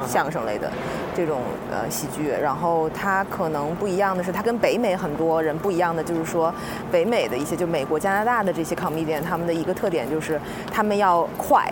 相声类的这种呃喜剧，然后它可能不一样的是，它跟北美很多人不一样的就是说，北美的一些就美国、加拿大的这些 comedian，他们的一个特点就是他们要快，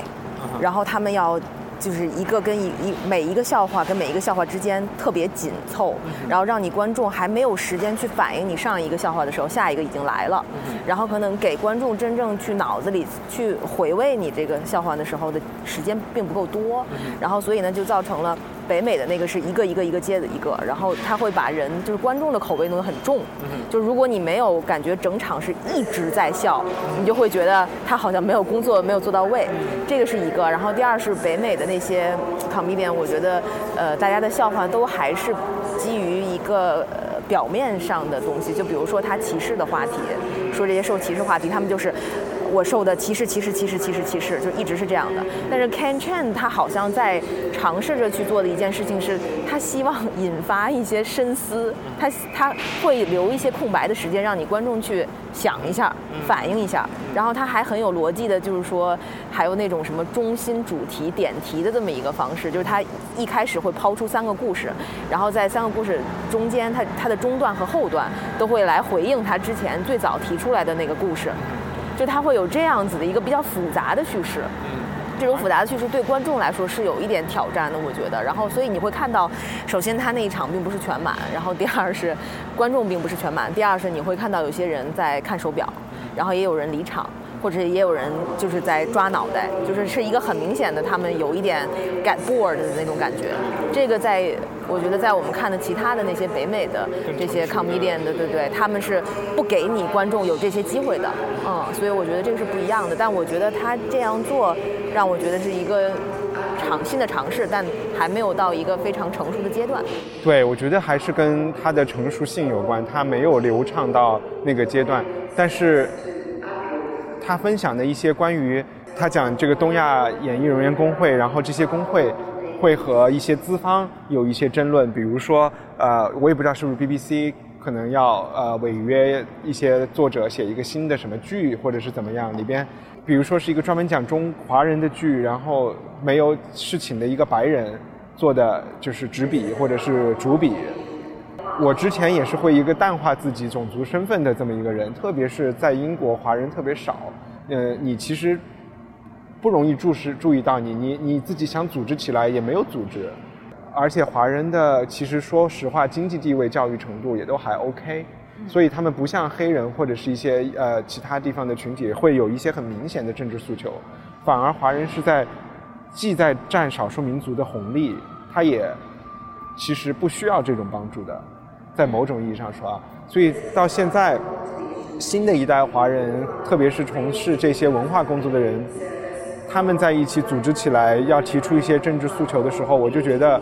然后他们要。就是一个跟一一每一个笑话跟每一个笑话之间特别紧凑，然后让你观众还没有时间去反应你上一个笑话的时候，下一个已经来了，然后可能给观众真正去脑子里去回味你这个笑话的时候的时间并不够多，然后所以呢就造成了。北美的那个是一个一个一个接的一个，然后他会把人就是观众的口味弄得很重，就如果你没有感觉整场是一直在笑，你就会觉得他好像没有工作没有做到位，这个是一个。然后第二是北美的那些 comedian，我觉得呃大家的笑话都还是基于一个表面上的东西，就比如说他歧视的话题，说这些受歧视话题，他们就是。我受的歧视，歧视，歧视，歧视，歧视，就一直是这样的。但是 Ken Chen 他好像在尝试着去做的一件事情是，他希望引发一些深思，他他会留一些空白的时间，让你观众去想一下，反应一下。然后他还很有逻辑的，就是说还有那种什么中心主题点题的这么一个方式，就是他一开始会抛出三个故事，然后在三个故事中间，他他的中段和后段都会来回应他之前最早提出来的那个故事。就它会有这样子的一个比较复杂的叙事，这种复杂的叙事对观众来说是有一点挑战的，我觉得。然后，所以你会看到，首先他那一场并不是全满，然后第二是观众并不是全满，第二是你会看到有些人在看手表，然后也有人离场。或者也有人就是在抓脑袋，就是是一个很明显的，他们有一点 get bored 的那种感觉。这个在我觉得在我们看的其他的那些北美的这些 comedian 的，对对，他们是不给你观众有这些机会的，嗯，所以我觉得这个是不一样的。但我觉得他这样做，让我觉得是一个尝新的尝试，但还没有到一个非常成熟的阶段。对，我觉得还是跟他的成熟性有关，他没有流畅到那个阶段，但是。他分享的一些关于他讲这个东亚演艺人员工会，然后这些工会会和一些资方有一些争论，比如说，呃，我也不知道是不是 BBC 可能要呃违约一些作者写一个新的什么剧，或者是怎么样，里边，比如说是一个专门讲中华人的剧，然后没有是请的一个白人做的就是执笔或者是主笔。我之前也是会一个淡化自己种族身份的这么一个人，特别是在英国华人特别少，呃，你其实不容易注视注意到你，你你自己想组织起来也没有组织，而且华人的其实说实话经济地位、教育程度也都还 OK，所以他们不像黑人或者是一些呃其他地方的群体会有一些很明显的政治诉求，反而华人是在既在占少数民族的红利，他也其实不需要这种帮助的。在某种意义上说啊，所以到现在，新的一代华人，特别是从事这些文化工作的人，他们在一起组织起来要提出一些政治诉求的时候，我就觉得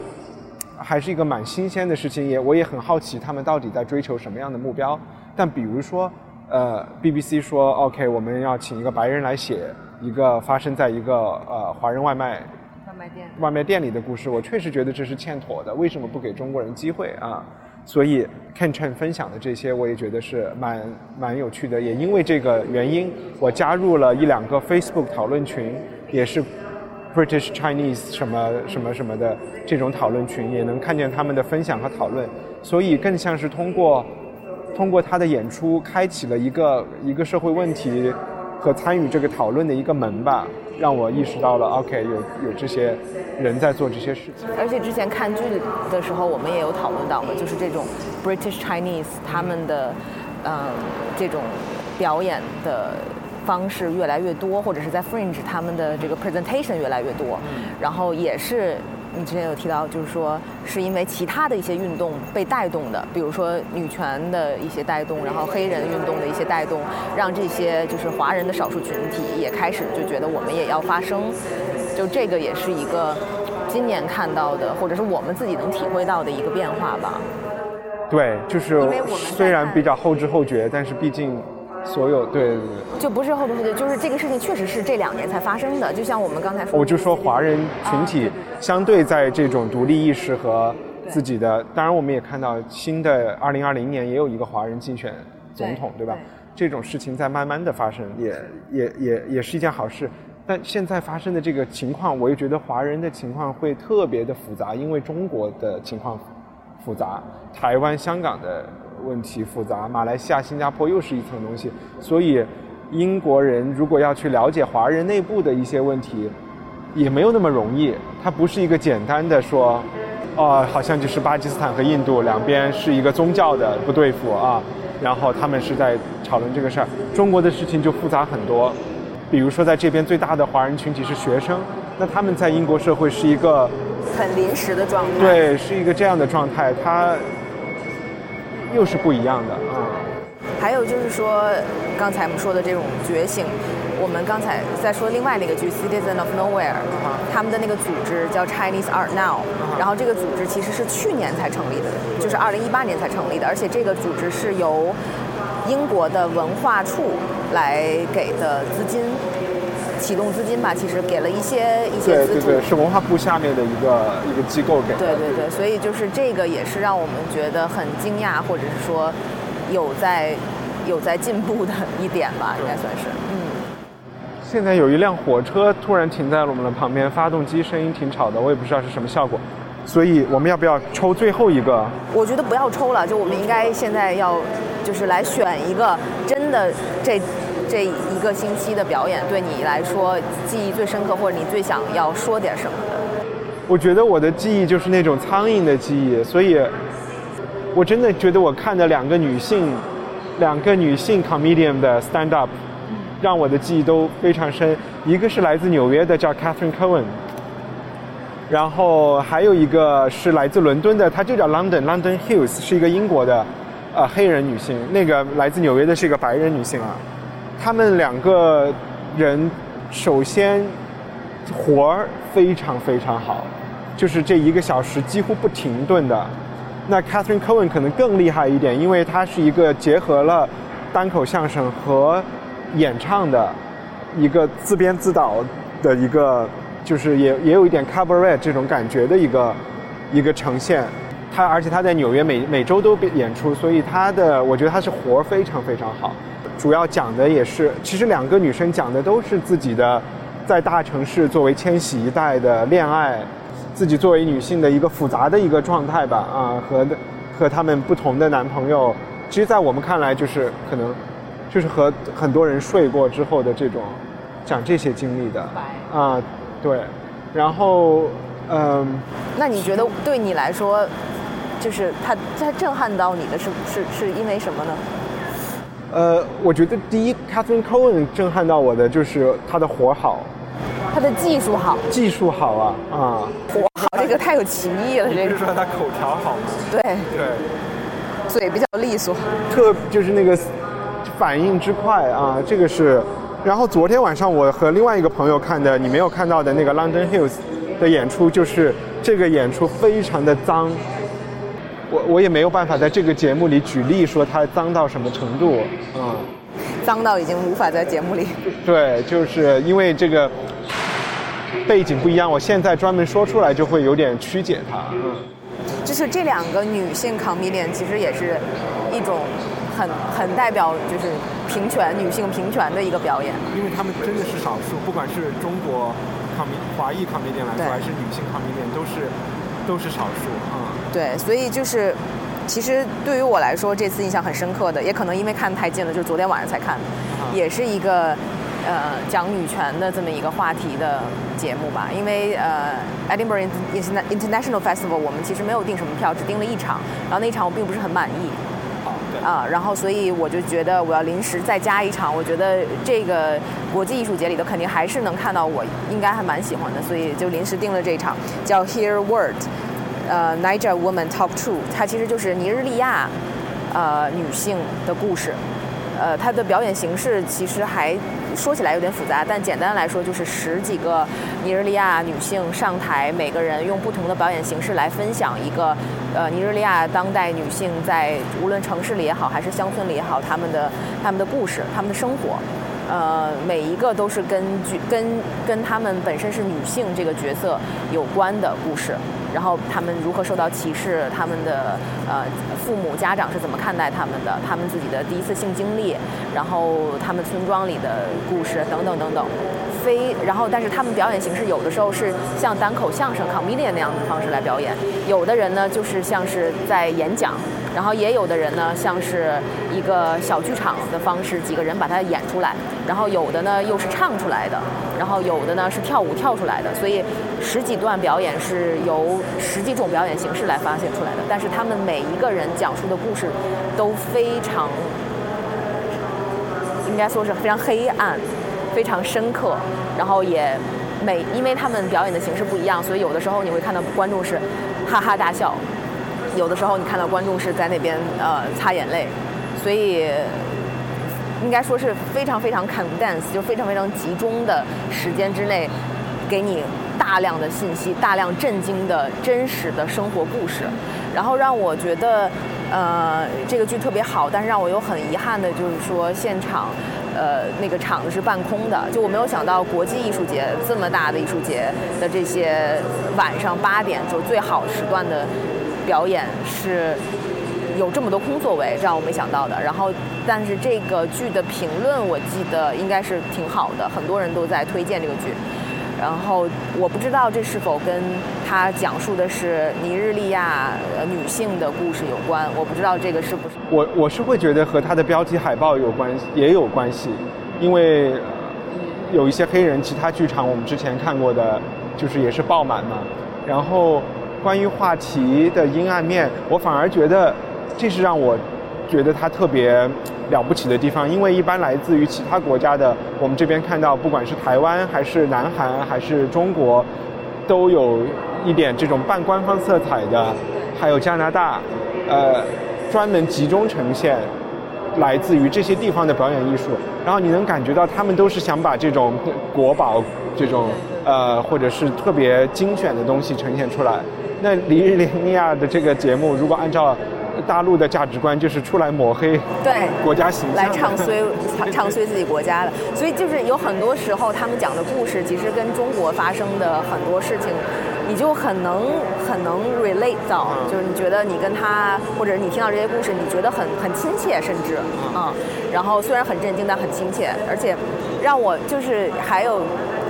还是一个蛮新鲜的事情。也我也很好奇他们到底在追求什么样的目标。但比如说，呃，BBC 说 OK，我们要请一个白人来写一个发生在一个呃华人外卖外卖店外卖店里的故事，我确实觉得这是欠妥的。为什么不给中国人机会啊？所以 Ken Chen 分享的这些，我也觉得是蛮蛮有趣的。也因为这个原因，我加入了一两个 Facebook 讨论群，也是 British Chinese 什么什么什么的这种讨论群，也能看见他们的分享和讨论。所以更像是通过通过他的演出，开启了一个一个社会问题和参与这个讨论的一个门吧。让我意识到了，OK，有有这些人在做这些事情。而且之前看剧的时候，我们也有讨论到嘛，就是这种 British Chinese 他们的，嗯，这种表演的方式越来越多，或者是在 Fringe 他们的这个 presentation 越来越多，然后也是。你之前有提到，就是说是因为其他的一些运动被带动的，比如说女权的一些带动，然后黑人运动的一些带动，让这些就是华人的少数群体也开始就觉得我们也要发声，就这个也是一个今年看到的，或者是我们自己能体会到的一个变化吧。对，就是虽然比较后知后觉，但是毕竟。所有对对对，就不是后知后觉，就是这个事情确实是这两年才发生的。就像我们刚才说，我就说华人群体相对在这种独立意识和自己的，当然我们也看到新的二零二零年也有一个华人竞选总统，对吧？这种事情在慢慢的发生，也也也也是一件好事。但现在发生的这个情况，我又觉得华人的情况会特别的复杂，因为中国的情况复杂，台湾、香港的。问题复杂，马来西亚、新加坡又是一层东西，所以英国人如果要去了解华人内部的一些问题，也没有那么容易。它不是一个简单的说，哦，好像就是巴基斯坦和印度两边是一个宗教的不对付啊，然后他们是在讨论这个事儿。中国的事情就复杂很多，比如说在这边最大的华人群体是学生，那他们在英国社会是一个很临时的状态，对，是一个这样的状态，它。又是不一样的啊！还有就是说，刚才我们说的这种觉醒，我们刚才在说另外那个剧《Citizen of Nowhere》，他们的那个组织叫 Chinese Art Now，然后这个组织其实是去年才成立的，就是二零一八年才成立的，而且这个组织是由英国的文化处来给的资金。启动资金吧，其实给了一些一些资助，对对对，是文化部下面的一个一个机构给。对对对，所以就是这个也是让我们觉得很惊讶，或者是说有在有在进步的一点吧，应该算是。嗯。现在有一辆火车突然停在了我们的旁边，发动机声音挺吵的，我也不知道是什么效果，所以我们要不要抽最后一个？我觉得不要抽了，就我们应该现在要就是来选一个真的这。这一个星期的表演对你来说记忆最深刻，或者你最想要说点什么的？我觉得我的记忆就是那种苍蝇的记忆，所以，我真的觉得我看的两个女性，两个女性 comedian 的 stand up，让我的记忆都非常深。一个是来自纽约的，叫 Catherine Cohen，然后还有一个是来自伦敦的，她就叫 London London Hills，是一个英国的，呃，黑人女性。那个来自纽约的是一个白人女性啊。他们两个人首先活儿非常非常好，就是这一个小时几乎不停顿的。那 Catherine Cohen 可能更厉害一点，因为她是一个结合了单口相声和演唱的一个自编自导的一个，就是也也有一点 cabaret 这种感觉的一个一个呈现。她而且她在纽约每每周都演出，所以她的我觉得她是活非常非常好。主要讲的也是，其实两个女生讲的都是自己的，在大城市作为千禧一代的恋爱，自己作为女性的一个复杂的一个状态吧，啊，和和他们不同的男朋友，其实，在我们看来，就是可能，就是和很多人睡过之后的这种，讲这些经历的，啊，对，然后，嗯，那你觉得对你来说，就是他他震撼到你的是是是因为什么呢？呃，我觉得第一，Catherine Cohen 震撼到我的就是他的活好，他的技术好，技术好啊啊，活好这个太有歧义了，这个。是说他口条好吗？对。对，嘴比较利索，特就是那个反应之快啊，这个是。然后昨天晚上我和另外一个朋友看的你没有看到的那个 London Hills 的演出，就是这个演出非常的脏。我我也没有办法在这个节目里举例说它脏到什么程度，嗯，脏到已经无法在节目里。对，就是因为这个背景不一样，我现在专门说出来就会有点曲解它，嗯。就就是这两个女性 comedian 其实也是一种很很代表就是平权女性平权的一个表演。因为他们真的是少数，不管是中国 com 华裔 comedian 来说，还是女性 comedian，都是都是少数啊。对，所以就是。其实对于我来说，这次印象很深刻的，也可能因为看太近了，就是昨天晚上才看，也是一个呃讲女权的这么一个话题的节目吧。因为呃 Edinburgh International Festival 我们其实没有订什么票，只订了一场，然后那一场我并不是很满意。啊，然后所以我就觉得我要临时再加一场，我觉得这个国际艺术节里头肯定还是能看到我应该还蛮喜欢的，所以就临时定了这一场，叫 Hear Word。呃，Niger Woman Talk True，它其实就是尼日利亚呃女性的故事。呃，它的表演形式其实还说起来有点复杂，但简单来说就是十几个尼日利亚女性上台，每个人用不同的表演形式来分享一个呃尼日利亚当代女性在无论城市里也好，还是乡村里也好，她们的她们的故事，她们的生活。呃，每一个都是根据跟跟她们本身是女性这个角色有关的故事。然后他们如何受到歧视？他们的呃父母家长是怎么看待他们的？他们自己的第一次性经历，然后他们村庄里的故事等等等等。非然后，但是他们表演形式有的时候是像单口相声 comedian 那样的方式来表演，有的人呢就是像是在演讲。然后也有的人呢，像是一个小剧场的方式，几个人把它演出来。然后有的呢又是唱出来的，然后有的呢是跳舞跳出来的。所以十几段表演是由十几种表演形式来发现出来的。但是他们每一个人讲述的故事都非常，应该说是非常黑暗，非常深刻。然后也每因为他们表演的形式不一样，所以有的时候你会看到观众是哈哈大笑。有的时候你看到观众是在那边呃擦眼泪，所以应该说是非常非常 condensed，就非常非常集中的时间之内，给你大量的信息、大量震惊的真实的生活故事，然后让我觉得呃这个剧特别好，但是让我有很遗憾的就是说现场呃那个场子是半空的，就我没有想到国际艺术节这么大的艺术节的这些晚上八点就最好时段的。表演是有这么多空座位，让我没想到的。然后，但是这个剧的评论，我记得应该是挺好的，很多人都在推荐这个剧。然后，我不知道这是否跟他讲述的是尼日利亚女性的故事有关。我不知道这个是不是。我我是会觉得和他的标题海报有关系，也有关系，因为有一些黑人其他剧场，我们之前看过的，就是也是爆满嘛。然后。关于话题的阴暗面，我反而觉得这是让我觉得他特别了不起的地方。因为一般来自于其他国家的，我们这边看到，不管是台湾还是南韩还是中国，都有一点这种半官方色彩的，还有加拿大，呃，专门集中呈现来自于这些地方的表演艺术。然后你能感觉到他们都是想把这种国宝这种呃，或者是特别精选的东西呈现出来。那尼日利亚的这个节目，如果按照大陆的价值观，就是出来抹黑对国家形象，来唱 衰唱唱衰自己国家的。所以就是有很多时候，他们讲的故事其实跟中国发生的很多事情，你就很能很能 relate 到，就是你觉得你跟他，或者你听到这些故事，你觉得很很亲切，甚至嗯，然后虽然很震惊，但很亲切，而且让我就是还有。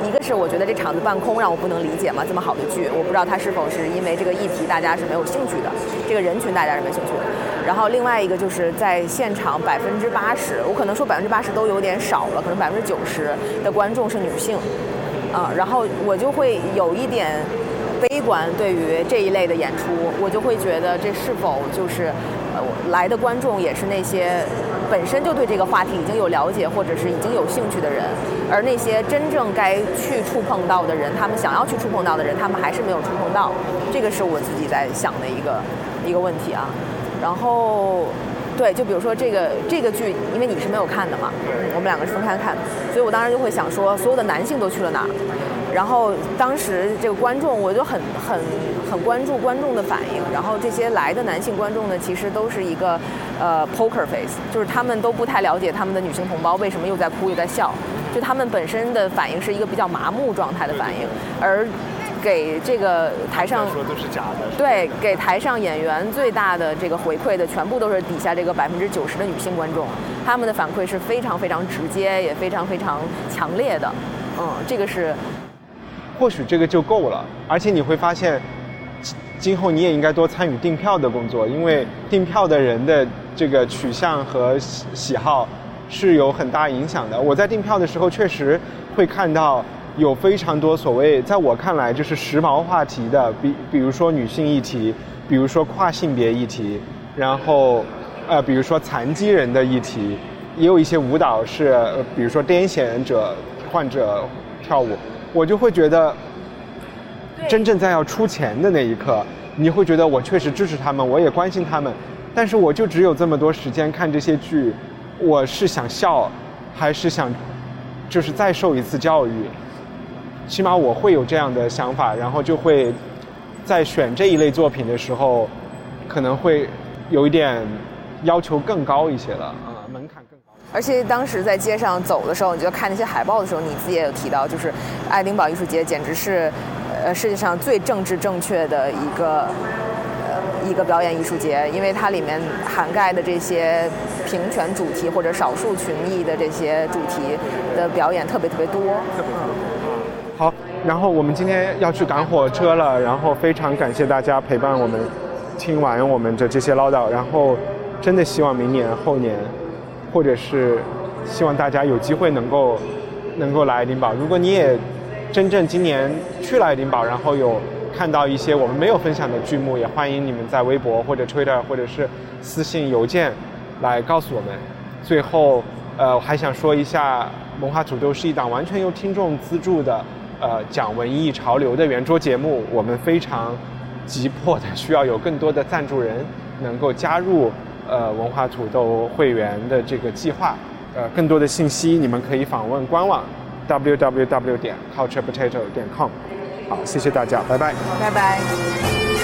一个是我觉得这场子半空让我不能理解嘛，这么好的剧，我不知道它是否是因为这个议题大家是没有兴趣的，这个人群大家是没兴趣的。然后另外一个就是在现场百分之八十，我可能说百分之八十都有点少了，可能百分之九十的观众是女性，啊，然后我就会有一点悲观对于这一类的演出，我就会觉得这是否就是呃来的观众也是那些。本身就对这个话题已经有了解，或者是已经有兴趣的人，而那些真正该去触碰到的人，他们想要去触碰到的人，他们还是没有触碰到。这个是我自己在想的一个一个问题啊。然后，对，就比如说这个这个剧，因为你是没有看的嘛，我们两个是分开看，所以我当时就会想说，所有的男性都去了哪儿？然后当时这个观众，我就很很。很关注观众的反应，然后这些来的男性观众呢，其实都是一个呃 poker face，就是他们都不太了解他们的女性同胞为什么又在哭又在笑，就他们本身的反应是一个比较麻木状态的反应，而给这个台上说都是假的。对，给台上演员最大的这个回馈的，全部都是底下这个百分之九十的女性观众，他们的反馈是非常非常直接，也非常非常强烈的。嗯，这个是，或许这个就够了。而且你会发现，今后你也应该多参与订票的工作，因为订票的人的这个取向和喜喜好是有很大影响的。我在订票的时候，确实会看到。有非常多所谓，在我看来就是时髦话题的，比比如说女性议题，比如说跨性别议题，然后，呃，比如说残疾人的议题，也有一些舞蹈是，比如说癫痫者患者跳舞，我就会觉得，真正在要出钱的那一刻，你会觉得我确实支持他们，我也关心他们，但是我就只有这么多时间看这些剧，我是想笑，还是想，就是再受一次教育？起码我会有这样的想法，然后就会在选这一类作品的时候，可能会有一点要求更高一些了。而且当时在街上走的时候，你就看那些海报的时候，你自己也有提到，就是爱丁堡艺术节简直是呃世界上最政治正确的一个呃一个表演艺术节，因为它里面涵盖的这些平权主题或者少数群益的这些主题的表演特别特别多。好，然后我们今天要去赶火车了，然后非常感谢大家陪伴我们，听完我们的这些唠叨，然后真的希望明年、后年，或者是希望大家有机会能够能够来爱丁堡。如果你也真正今年去了爱丁堡，然后有看到一些我们没有分享的剧目，也欢迎你们在微博或者 Twitter 或者是私信邮件来告诉我们。最后，呃，我还想说一下，文化土豆是一档完全由听众资助的。呃，讲文艺潮流的圆桌节目，我们非常急迫的需要有更多的赞助人能够加入呃文化土豆会员的这个计划。呃，更多的信息你们可以访问官网 www 点 culturepotato 点 com。好，谢谢大家，拜拜，拜拜。